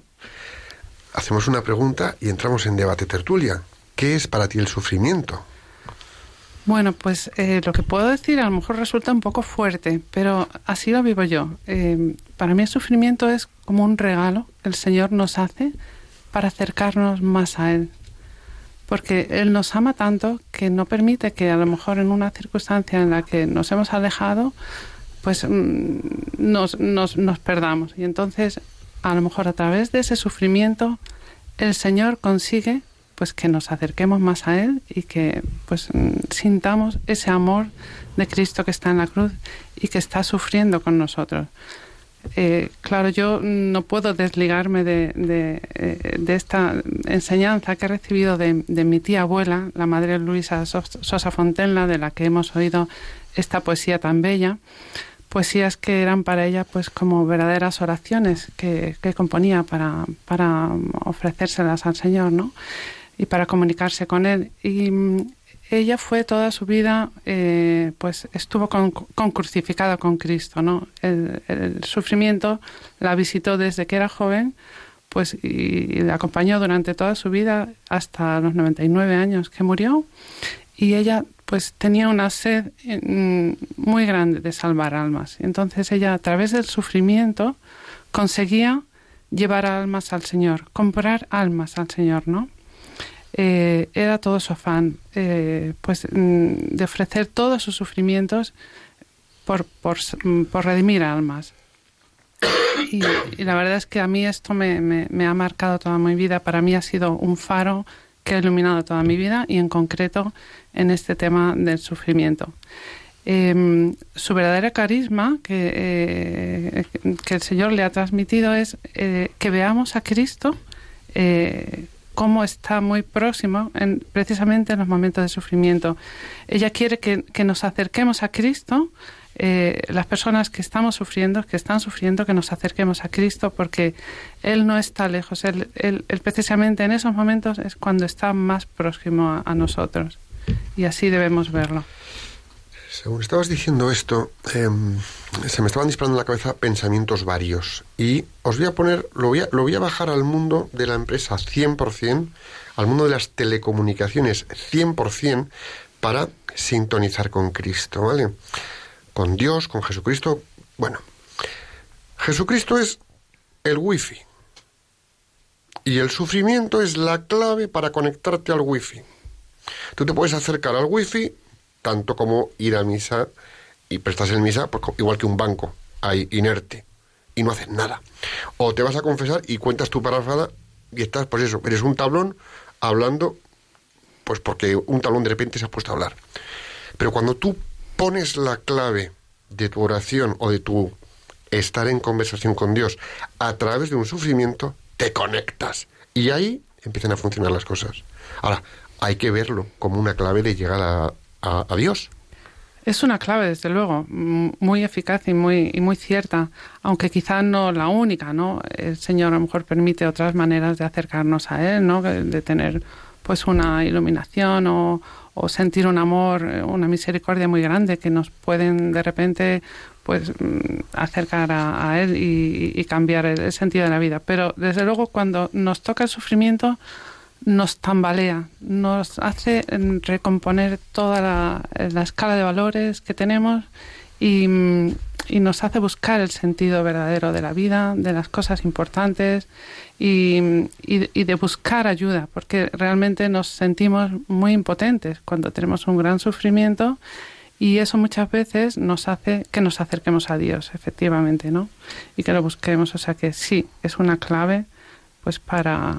hacemos una pregunta y entramos en debate tertulia. ¿Qué es para ti el sufrimiento? Bueno, pues eh, lo que puedo decir a lo mejor resulta un poco fuerte, pero así lo vivo yo. Eh, para mí el sufrimiento es como un regalo que el Señor nos hace para acercarnos más a Él. Porque Él nos ama tanto que no permite que a lo mejor en una circunstancia en la que nos hemos alejado, pues mm, nos, nos, nos perdamos. Y entonces, a lo mejor a través de ese sufrimiento, el Señor consigue pues que nos acerquemos más a Él y que pues mm, sintamos ese amor de Cristo que está en la cruz y que está sufriendo con nosotros. Eh, claro, yo no puedo desligarme de, eh, de esta enseñanza que he recibido de, de mi tía abuela, la madre Luisa Sos- Sosa Fontenla, de la que hemos oído esta poesía tan bella, poesías que eran para ella pues como verdaderas oraciones que, componía para, para ofrecérselas al Señor, ¿no? Y para comunicarse con Él. Ella fue toda su vida, eh, pues estuvo con, con crucificada con Cristo, ¿no? El, sufrimiento la visitó desde que era joven, pues y, y la acompañó durante toda su vida hasta los 99 años que murió. Y ella pues tenía una sed mm, muy grande de salvar almas. Entonces ella a través del sufrimiento conseguía llevar almas al Señor, comprar almas al Señor, ¿no? Eh, era todo su afán, eh, pues mm, de ofrecer todos sus sufrimientos por, por, mm, por redimir almas. Y, la verdad es que a mí esto me, me- ha marcado toda mi vida. Para mí ha sido un faro que ha iluminado toda mi vida y en concreto en este tema del sufrimiento. Eh, su verdadero carisma que, eh, que el Señor le ha transmitido es que veamos a Cristo cómo está muy próximo en, precisamente en los momentos de sufrimiento. Ella quiere que, nos acerquemos a Cristo, eh, las personas que estamos sufriendo, que están sufriendo, que nos acerquemos a Cristo porque Él no está lejos, Él, él- precisamente en esos momentos es cuando está más próximo a nosotros y así debemos verlo. Según estabas diciendo esto, em, se me estaban disparando en la cabeza pensamientos varios. Y os voy a poner, lo voy a, lo voy a bajar al mundo de la empresa 100%, al mundo de las telecomunicaciones 100%, para sintonizar con Cristo, ¿vale? Con Dios, con Jesucristo. Bueno, Jesucristo es el wifi. Y el sufrimiento es la clave para conectarte al wifi. Tú te puedes acercar al wifi tanto como ir a misa y prestas el misa, pues, igual que un banco, ahí inerte, y no haces nada. O te vas a confesar y cuentas tu parafada y estás, pues eso, eres un tablón hablando, pues porque un tablón de repente se ha puesto a hablar. Pero cuando tú pones la clave de tu oración o de tu estar en conversación con Dios a través de un sufrimiento, te conectas. Y ahí empiezan a funcionar las cosas. Ahora, hay que verlo como una clave de llegar a, Dios. Es una clave, desde luego, muy eficaz y muy, y muy cierta, aunque quizá no la única, ¿no? El Señor a lo mejor permite otras maneras de acercarnos a Él, ¿no? De tener pues una iluminación o, o sentir un amor, eh, una misericordia muy grande que nos pueden de repente pues mm, acercar a, Él y, cambiar el sentido de la vida. Pero desde luego cuando nos toca el sufrimiento, nos tambalea, nos hace mm, recomponer toda la, la escala de valores que tenemos y, mm, y nos hace buscar el sentido verdadero de la vida, de las cosas importantes y, mm, y- y de buscar ayuda, porque realmente nos sentimos muy impotentes cuando tenemos un gran sufrimiento y eso muchas veces nos hace que nos acerquemos a Dios, efectivamente, ¿no? Y que lo busquemos, o sea que sí, es una clave pues para,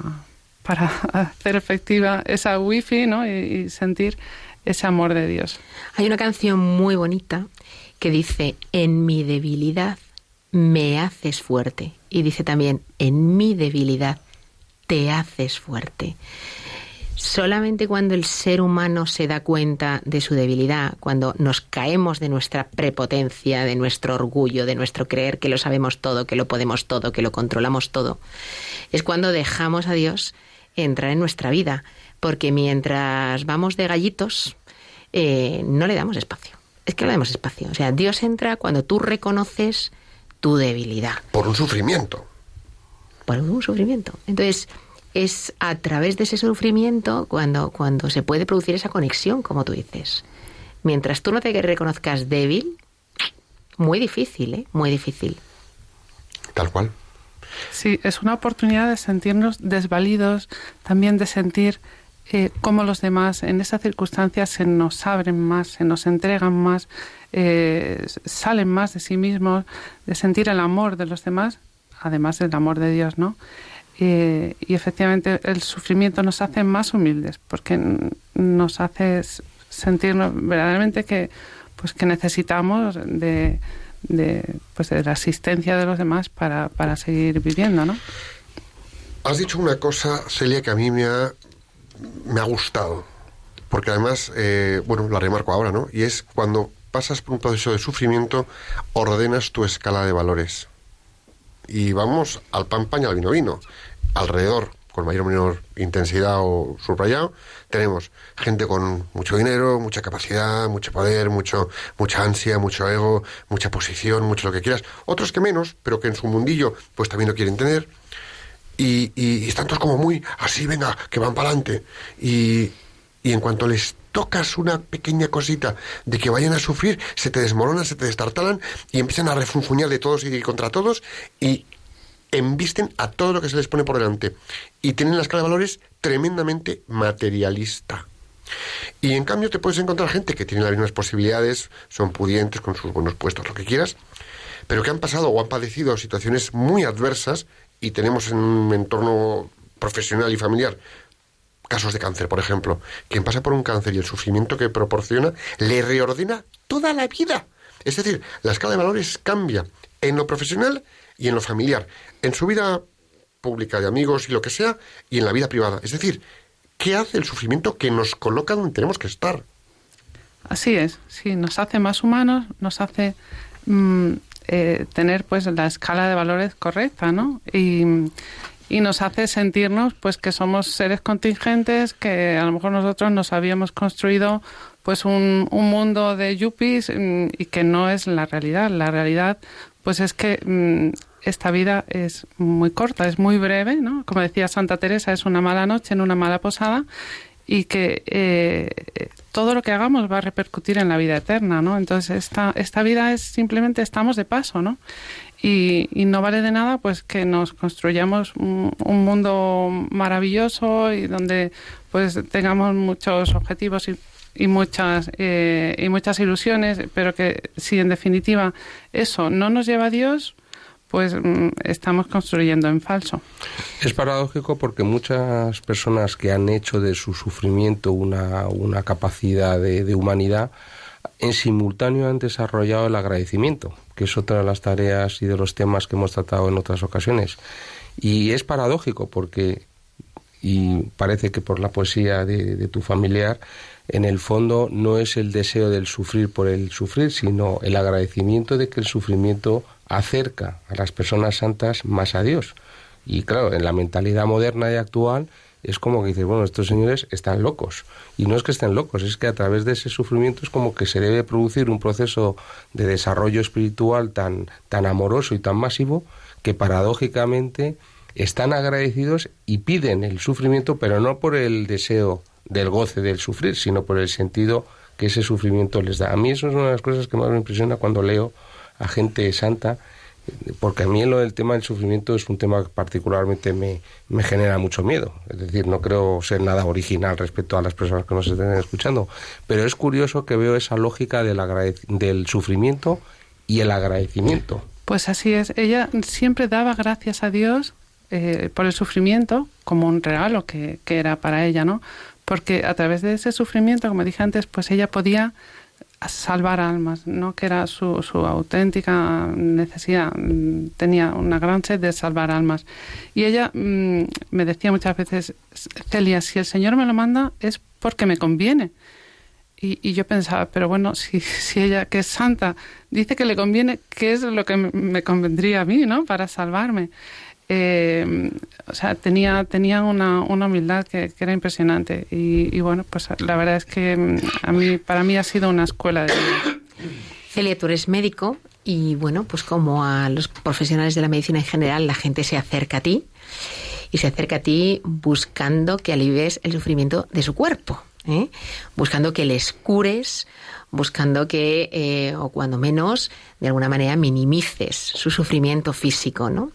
para hacer efectiva esa wifi ¿no? y, y sentir ese amor de Dios. Hay una canción muy bonita que dice, en mi debilidad me haces fuerte. Y dice también, en mi debilidad te haces fuerte. Solamente cuando el ser humano se da cuenta de su debilidad, cuando nos caemos de nuestra prepotencia, de nuestro orgullo, de nuestro creer que lo sabemos todo, que lo podemos todo, que lo controlamos todo, es cuando dejamos a Dios entrar en nuestra vida. Porque mientras vamos de gallitos, eh, no le damos espacio. Es que no le damos espacio. O sea, Dios entra cuando tú reconoces tu debilidad Por un sufrimiento. por un sufrimiento. Entonces, es a través de ese sufrimiento cuando, cuando se puede producir esa conexión, como tú dices. Mientras tú no te reconozcas débil, muy difícil, ¿eh? Muy difícil. Tal cual. Sí, es una oportunidad de sentirnos desvalidos, también de sentir eh, cómo los demás en esas circunstancias se nos abren más, se nos entregan más, eh, salen más de sí mismos, de sentir el amor de los demás, además del amor de Dios, ¿no? Eh, y efectivamente el sufrimiento nos hace más humildes, porque nos hace sentirnos verdaderamente que, pues, que necesitamos de, de, pues, de la asistencia de los demás para, para seguir viviendo, ¿no? Has dicho una cosa, Celia, que a mí me ha, me ha gustado. Porque además, eh, bueno, la remarco ahora, ¿no? Y es cuando pasas por un proceso de sufrimiento, ordenas tu escala de valores. Y vamos al pan pan al vino vino. Alrededor, con mayor o menor intensidad o subrayado, tenemos gente con mucho dinero, mucha capacidad, mucho poder, mucho, mucha ansia, mucho ego, mucha posición, mucho lo que quieras. Otros que menos, pero que en su mundillo pues también lo quieren tener. Y, están todos como muy así, venga, que van para adelante. Y, y en cuanto les tocas una pequeña cosita de que vayan a sufrir, se te desmoronan, se te destartalan y empiezan a refunfuñar de todos y contra todos y embisten a todo lo que se les pone por delante. Y tienen la escala de valores tremendamente materialista. Y en cambio te puedes encontrar gente que tiene las mismas posibilidades, son pudientes con sus buenos puestos, lo que quieras, pero que han pasado o han padecido situaciones muy adversas y tenemos en un entorno profesional y familiar casos de cáncer, por ejemplo. Quien pasa por un cáncer y el sufrimiento que proporciona le reordena toda la vida. Es decir, la escala de valores cambia en lo profesional y en lo familiar, en su vida pública de amigos y lo que sea, y en la vida privada. Es decir, ¿qué hace el sufrimiento que nos coloca donde tenemos que estar? Así es, sí, nos hace más humanos, nos hace mm, eh, tener pues la escala de valores correcta, ¿no? Y, y nos hace sentirnos pues que somos seres contingentes, que a lo mejor nosotros nos habíamos construido pues un, un mundo de yuppies mm, y que no es la realidad. La realidad pues es que mm, esta vida es muy corta, es muy breve, ¿no? Como decía Santa Teresa, es una mala noche en una mala posada y que eh, todo lo que hagamos va a repercutir en la vida eterna, ¿no? Entonces esta, esta vida es simplemente estamos de paso, ¿no? Y, y no vale de nada pues que nos construyamos un, un mundo maravilloso y donde pues tengamos muchos objetivos y y muchas eh, y muchas ilusiones, pero que si en definitiva eso no nos lleva a Dios, pues mm, estamos construyendo en falso. Es paradójico porque muchas personas que han hecho de su sufrimiento una, una capacidad de, de humanidad, en simultáneo han desarrollado el agradecimiento, que es otra de las tareas y de los temas que hemos tratado en otras ocasiones. Y es paradójico porque, y parece que por la poesía de, de tu familiar, en el fondo no es el deseo del sufrir por el sufrir, sino el agradecimiento de que el sufrimiento acerca a las personas santas más a Dios. Y claro, en la mentalidad moderna y actual es como que dices, bueno, estos señores están locos. Y no es que estén locos, es que a través de ese sufrimiento es como que se debe producir un proceso de desarrollo espiritual tan, tan amoroso y tan masivo que paradójicamente están agradecidos y piden el sufrimiento, pero no por el deseo del goce del sufrir, sino por el sentido que ese sufrimiento les da. A mí eso es una de las cosas que más me impresiona cuando leo a gente santa, porque a mí lo del tema del sufrimiento es un tema que particularmente me, me genera mucho miedo. Es decir, no creo ser nada original respecto a las personas que nos estén escuchando, pero es curioso que veo esa lógica del, del sufrimiento y el agradecimiento. Pues así es, ella siempre daba gracias a Dios eh, por el sufrimiento como un regalo que, que era para ella, ¿no? Porque a través de ese sufrimiento, como dije antes, pues ella podía salvar almas, ¿no? que era su, su auténtica necesidad, mm, tenía una gran sed de salvar almas. Y ella mmm, me decía muchas veces, Celia, si el Señor me lo manda es porque me conviene. Y, y, yo pensaba, pero bueno, si, si ella, que es santa, dice que le conviene, ¿qué es lo que me convendría a mí, ¿no? Para salvarme eh, o sea, tenía, una, una humildad que, era impresionante. Y, bueno, pues la verdad es que mm, a mí, para mí ha sido una escuela de. Celia, tú eres médico y bueno, pues como a los profesionales de la medicina en general, la gente se acerca a ti y se acerca a ti buscando que alivies el sufrimiento de su cuerpo, ¿eh? buscando que les cures, buscando que, eh, o cuando menos, de alguna manera minimices su sufrimiento físico, ¿no?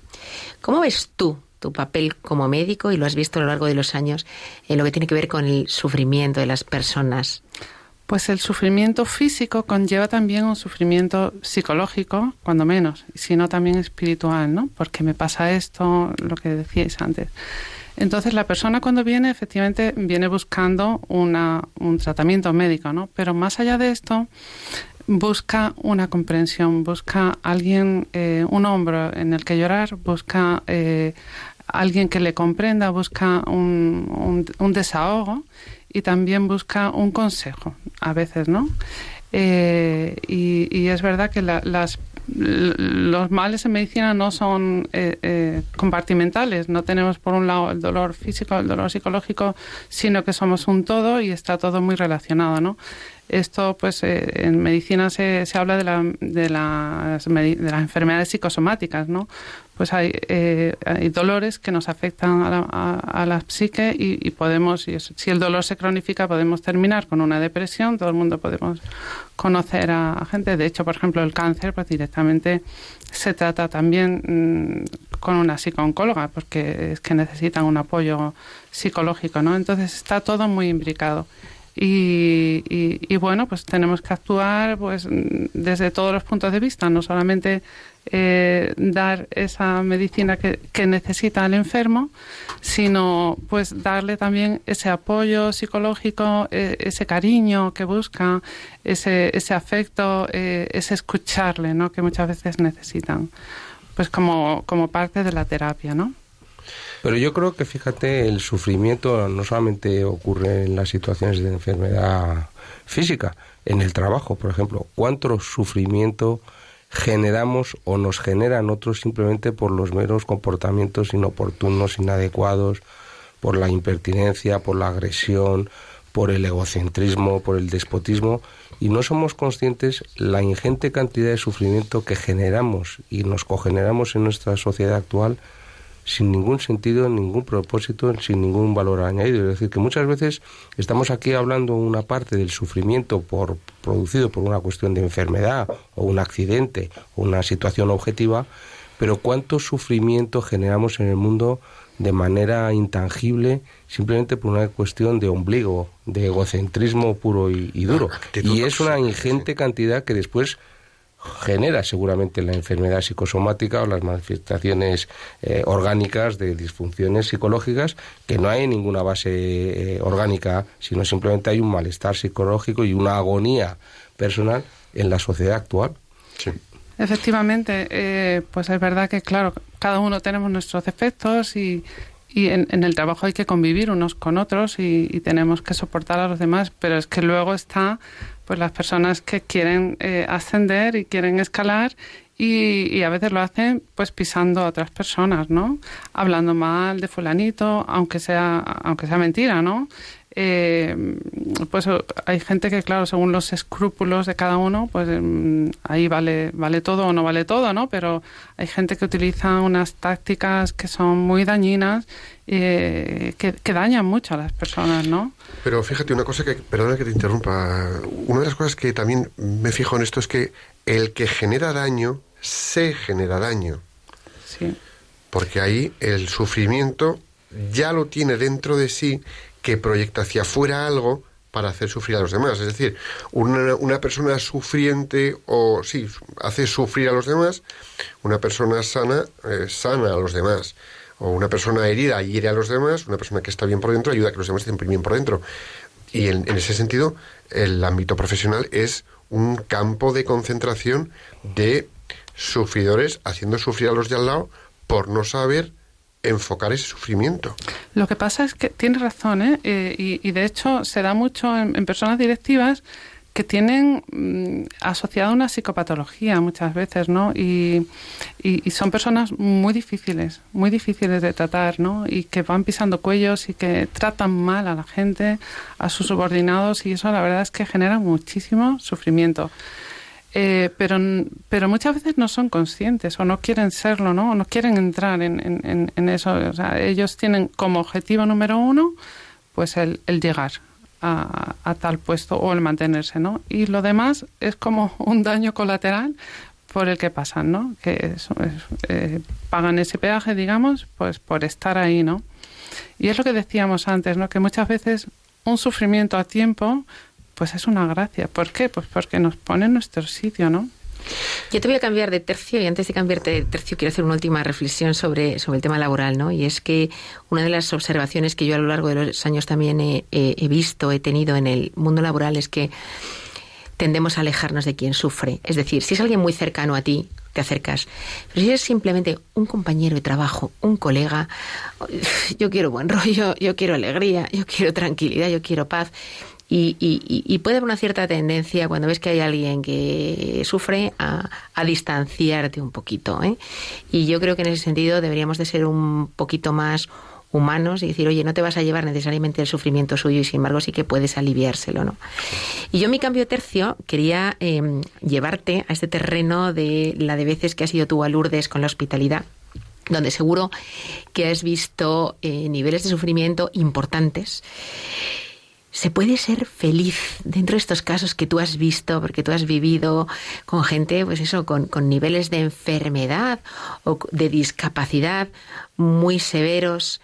¿Cómo ves tú tu papel como médico y lo has visto a lo largo de los años en lo que tiene que ver con el sufrimiento de las personas? Pues el sufrimiento físico conlleva también un sufrimiento psicológico, cuando menos, sino también espiritual, ¿no? Porque me pasa esto, lo que decíais antes. Entonces la persona cuando viene efectivamente viene buscando una, un tratamiento médico, ¿no? Pero más allá de esto, busca una comprensión, busca alguien, eh, un hombro en el que llorar, busca eh, alguien que le comprenda, busca un, un, desahogo y también busca un consejo, a veces, ¿no? Eh, y, y es verdad que la- las los males en medicina no son eh, compartimentales. No tenemos por un lado el dolor físico, el dolor psicológico, sino que somos un todo y está todo muy relacionado, ¿no? Esto, pues, eh, en medicina se, se habla de, la- de, las, de las enfermedades psicosomáticas, ¿no? Pues hay, eh, hay dolores que nos afectan a la, psique y, y podemos, y si el dolor se cronifica, podemos terminar con una depresión. Todo el mundo podemos conocer a, a gente. De hecho, por ejemplo, el cáncer, pues directamente se trata también mm, con una psicooncóloga, porque es que necesitan un apoyo psicológico, ¿no? Entonces está todo muy imbricado. Y, y- bueno, pues tenemos que actuar pues desde todos los puntos de vista, no solamente eh, dar esa medicina que, que necesita el enfermo, sino pues darle también ese apoyo psicológico, eh, ese cariño que busca, ese, ese afecto, eh, ese escucharle, ¿no? Que muchas veces necesitan, pues como, como parte de la terapia, ¿no? Pero yo creo que, fíjate, el sufrimiento no solamente ocurre en las situaciones de enfermedad física, en el trabajo, por ejemplo. ¿Cuánto sufrimiento generamos o nos generan otros simplemente por los meros comportamientos inoportunos, inadecuados, por la impertinencia, por la agresión, por el egocentrismo, por el despotismo, y no somos conscientes la ingente cantidad de sufrimiento que generamos y nos cogeneramos en nuestra sociedad actual sin ningún sentido, ningún propósito, sin ningún valor añadido. Es decir, que muchas veces estamos aquí hablando una parte del sufrimiento por, producido por una cuestión de enfermedad o un accidente o una situación objetiva, pero cuánto sufrimiento generamos en el mundo de manera intangible simplemente por una cuestión de ombligo, de egocentrismo puro y, y duro. actitud Y es una ingente cantidad que después genera seguramente la enfermedad psicosomática o las manifestaciones eh, orgánicas de disfunciones psicológicas que no hay ninguna base eh, orgánica, sino simplemente hay un malestar psicológico y una agonía personal en la sociedad actual. Sí. Efectivamente, eh, pues es verdad que, claro, cada uno tenemos nuestros defectos y, y en, en el trabajo hay que convivir unos con otros y, tenemos que soportar a los demás, pero es que luego está pues las personas que quieren eh, ascender y quieren escalar y, y a veces lo hacen pues pisando a otras personas, ¿no? Hablando mal de fulanito, aunque sea aunque sea mentira, ¿no? Eh, pues hay gente que claro según los escrúpulos de cada uno pues mm, ahí vale vale todo o no vale todo no pero hay gente que utiliza unas tácticas que son muy dañinas eh, que, que dañan mucho a las personas no Pero fíjate una cosa que, perdona que te interrumpa, una de las cosas que también me fijo en esto es que el que genera daño se genera daño, sí. Porque ahí el sufrimiento ya lo tiene dentro de sí que proyecta hacia afuera algo para hacer sufrir a los demás. Es decir, una, una persona sufriente o sí, hace sufrir a los demás, una persona sana eh, sana a los demás. O una persona herida hiere a los demás, una persona que está bien por dentro ayuda a que los demás estén bien por dentro. Y en, en ese sentido, el ámbito profesional es un campo de concentración de sufridores haciendo sufrir a los de al lado por no saber enfocar ese sufrimiento. Lo que pasa es que tiene razón, ¿eh? Eh, y, y de hecho se da mucho en, en personas directivas que tienen mm, asociada una psicopatología muchas veces, ¿no? Y, y- y son personas muy difíciles, muy difíciles de tratar, ¿no? Y que van pisando cuellos y que tratan mal a la gente, a sus subordinados, y eso la verdad es que genera muchísimo sufrimiento. Eh, pero, pero muchas veces no son conscientes o no quieren serlo, ¿no? O no quieren entrar en, en- en- eso. Ellos tienen como objetivo número uno, pues el, el llegar a, a tal puesto o el mantenerse, ¿no? Y lo demás es como un daño colateral por el que pasan, ¿no? Que eh, pagan ese peaje, digamos, pues por estar ahí, ¿no? Y es lo que decíamos antes, ¿no? Que muchas veces un sufrimiento a tiempo, pues es una gracia. ¿Por qué? Pues porque nos pone en nuestro sitio, ¿no? Yo te voy a cambiar de tercio y antes de cambiarte de tercio quiero hacer una última reflexión sobre, sobre el tema laboral, ¿no? Y es que una de las observaciones que yo a lo largo de los años también he, visto, he tenido en el mundo laboral es que tendemos a alejarnos de quien sufre. Es decir, si es alguien muy cercano a ti, te acercas. Pero si es simplemente un compañero de trabajo, un colega, yo quiero buen rollo, yo quiero alegría, yo quiero tranquilidad, yo quiero paz. Y, y- y- puede haber una cierta tendencia cuando ves que hay alguien que sufre a, distanciarte un poquito. ¿eh? Y yo creo que en ese sentido deberíamos de ser un poquito más humanos y decir, oye, no te vas a llevar necesariamente el sufrimiento suyo y sin embargo sí que puedes aliviárselo, ¿no? Y yo en mi cambio tercio quería eh, llevarte a este terreno de la de veces que has ido tú a Lourdes con la hospitalidad donde seguro que has visto eh, niveles de sufrimiento importantes. Se puede ser feliz dentro de estos casos que tú has visto, porque tú has vivido con gente, pues eso, con, con niveles de enfermedad o de discapacidad muy severos.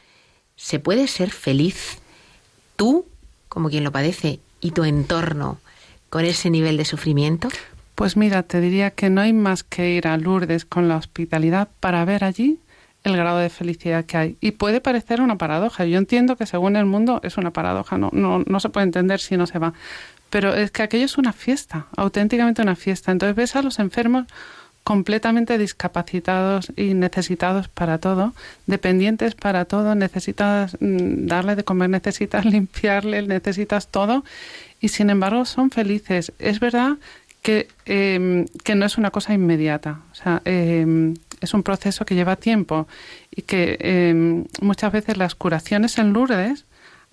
¿Se puede ser feliz tú, como quien lo padece, y tu entorno con ese nivel de sufrimiento? Pues mira, te diría que no hay más que ir a Lourdes con la hospitalidad para ver allí el grado de felicidad que hay. Y puede parecer una paradoja. Yo entiendo que según el mundo es una paradoja, no, no, no se puede entender si no se va. Pero es que aquello es una fiesta, auténticamente una fiesta. Entonces ves a los enfermos completamente discapacitados y necesitados para todo, dependientes para todo, necesitas mm, darle de comer, necesitas limpiarle, necesitas todo y sin embargo son felices. Es verdad que, eh, que no es una cosa inmediata, o sea, eh, es un proceso que lleva tiempo y que eh, muchas veces las curaciones en Lourdes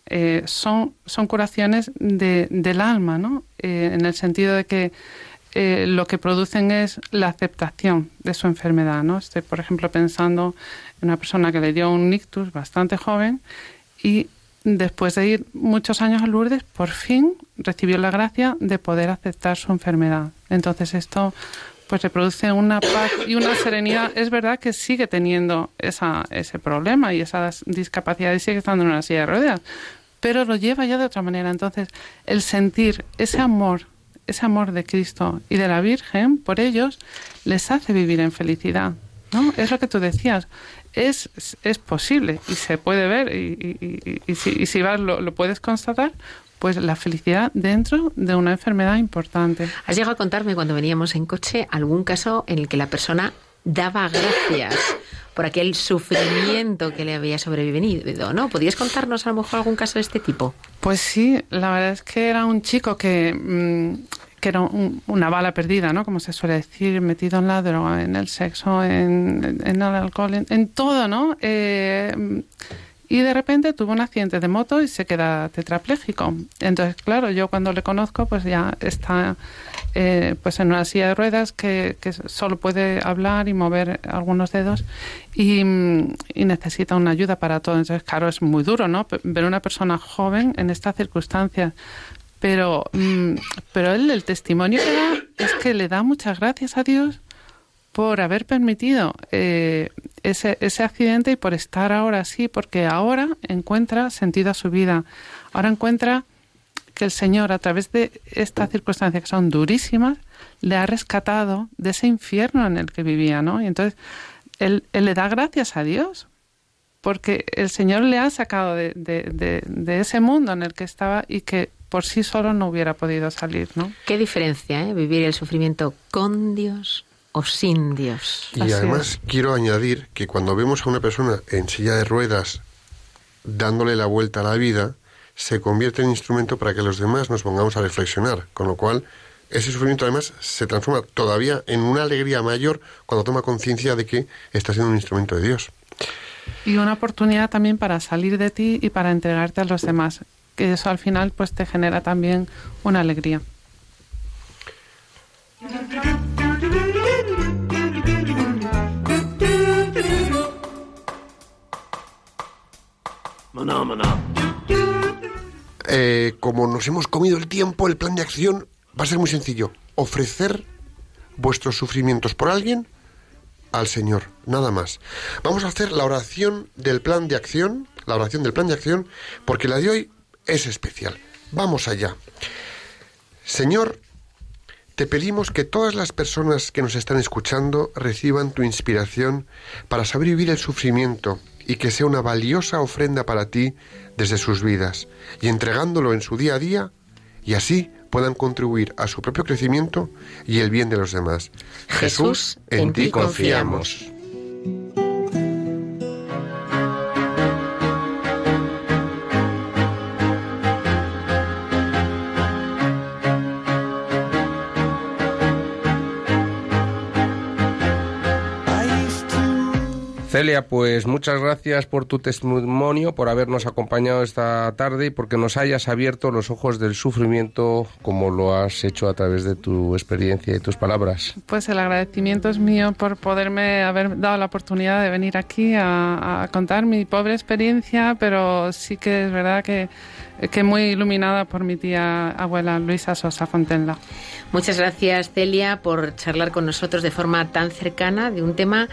eh, son, son curaciones de, del alma, ¿no? Eh, en el sentido de que eh, lo que producen es la aceptación de su enfermedad, ¿no? Estoy, por ejemplo, pensando en una persona que le dio un ictus bastante joven y después de ir muchos años a Lourdes, por fin recibió la gracia de poder aceptar su enfermedad. Entonces esto pues le produce una paz y una serenidad. Es verdad que sigue teniendo esa, ese problema y esa discapacidad y sigue estando en una silla de ruedas, pero lo lleva ya de otra manera. Entonces, el sentir ese amor, ese amor de Cristo y de la Virgen por ellos, les hace vivir en felicidad. ¿no? Es lo que tú decías. Es, es posible y se puede ver y, y- y- y si, y si vas lo, lo puedes constatar, pues la felicidad dentro de una enfermedad importante. Has llegado a contarme cuando veníamos en coche algún caso en el que la persona daba gracias por aquel sufrimiento que le había sobrevivido, ¿no? ¿Podrías contarnos a lo mejor algún caso de este tipo? Pues sí, la verdad es que era un chico que, mm, que era un- una bala perdida, ¿no? Como se suele decir, metido en la droga, en el sexo, en, el alcohol, en, en todo, ¿no? Eh, y de repente tuvo un accidente de moto y se queda tetrapléjico. Entonces, claro, yo cuando le conozco, pues ya está eh, pues en una silla de ruedas que, que solo puede hablar y mover algunos dedos y, necesita una ayuda para todo. Entonces, claro, es muy duro, ¿no? Ver una persona joven en estas circunstancias. Pero, mm, pero él, el testimonio que da es que le da muchas gracias a Dios por haber permitido eh, ese, ese accidente y por estar ahora así, porque ahora encuentra sentido a su vida. Ahora encuentra que el Señor, a través de estas circunstancias que son durísimas, le ha rescatado de ese infierno en el que vivía, ¿no? Y entonces él, él le da gracias a Dios, porque el Señor le ha sacado de, de- ese mundo en el que estaba y que por sí solo no hubiera podido salir, ¿no? ¿Qué diferencia, eh? Vivir el sufrimiento con Dios o sin Dios. Y Así además quiero añadir que cuando vemos a una persona en silla de ruedas dándole la vuelta a la vida, se convierte en instrumento para que los demás nos pongamos a reflexionar, con lo cual ese sufrimiento además se transforma todavía en una alegría mayor cuando toma conciencia de que está siendo un instrumento de Dios. Y una oportunidad también para salir de ti y para entregarte a los demás, que eso al final pues te genera también una alegría. Eh, como nos hemos comido el tiempo, el plan de acción va a ser muy sencillo. Ofrecer vuestros sufrimientos por alguien al Señor, nada más. Vamos a hacer la oración del plan de acción, la oración del plan de acción, porque la de hoy es especial. Vamos allá. Señor, te pedimos que todas las personas que nos están escuchando reciban tu inspiración para saber vivir el sufrimiento y que sea una valiosa ofrenda para ti desde sus vidas y entregándolo en su día a día y así puedan contribuir a su propio crecimiento y el bien de los demás. Jesús, en ti confiamos. Celia, pues muchas gracias por tu testimonio, por habernos acompañado esta tarde y porque nos hayas abierto los ojos del sufrimiento como lo has hecho a través de tu experiencia y tus palabras. Pues el agradecimiento es mío por poderme haber dado la oportunidad de venir aquí a, a contar mi pobre experiencia, pero sí que es verdad que, que muy iluminada por mi tía abuela Luisa Sosa Fontenla. Muchas gracias, Celia, por charlar con nosotros de forma tan cercana de un tema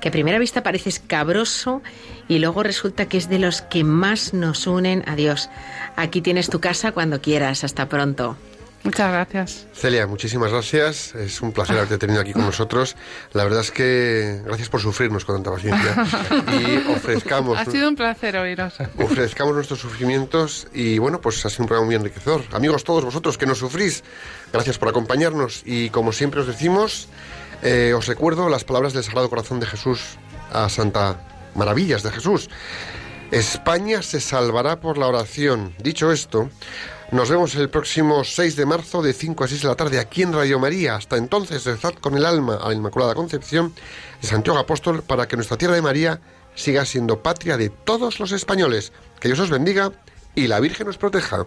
que a primera vista parece escabroso y luego resulta que es de los que más nos unen a Dios. Aquí tienes tu casa cuando quieras. Hasta pronto. Muchas gracias. Celia, muchísimas gracias. Es un placer haberte tenido aquí con nosotros. La verdad es que gracias por sufrirnos con tanta paciencia. Y ofrezcamos, Ha sido un placer oíros. ofrezcamos nuestros sufrimientos y bueno, pues ha sido un programa muy enriquecedor. Amigos todos vosotros que nos sufrís, gracias por acompañarnos y como siempre os decimos, eh, os recuerdo las palabras del Sagrado Corazón de Jesús a Santa Maravillas de Jesús. España se salvará por la oración. Dicho esto, nos vemos el próximo 6 de marzo de 5 a 6 de la tarde aquí en Radio María. Hasta entonces, rezad con el alma a la Inmaculada Concepción de Santiago Apóstol para que nuestra tierra de María siga siendo patria de todos los españoles. Que Dios os bendiga y la Virgen os proteja.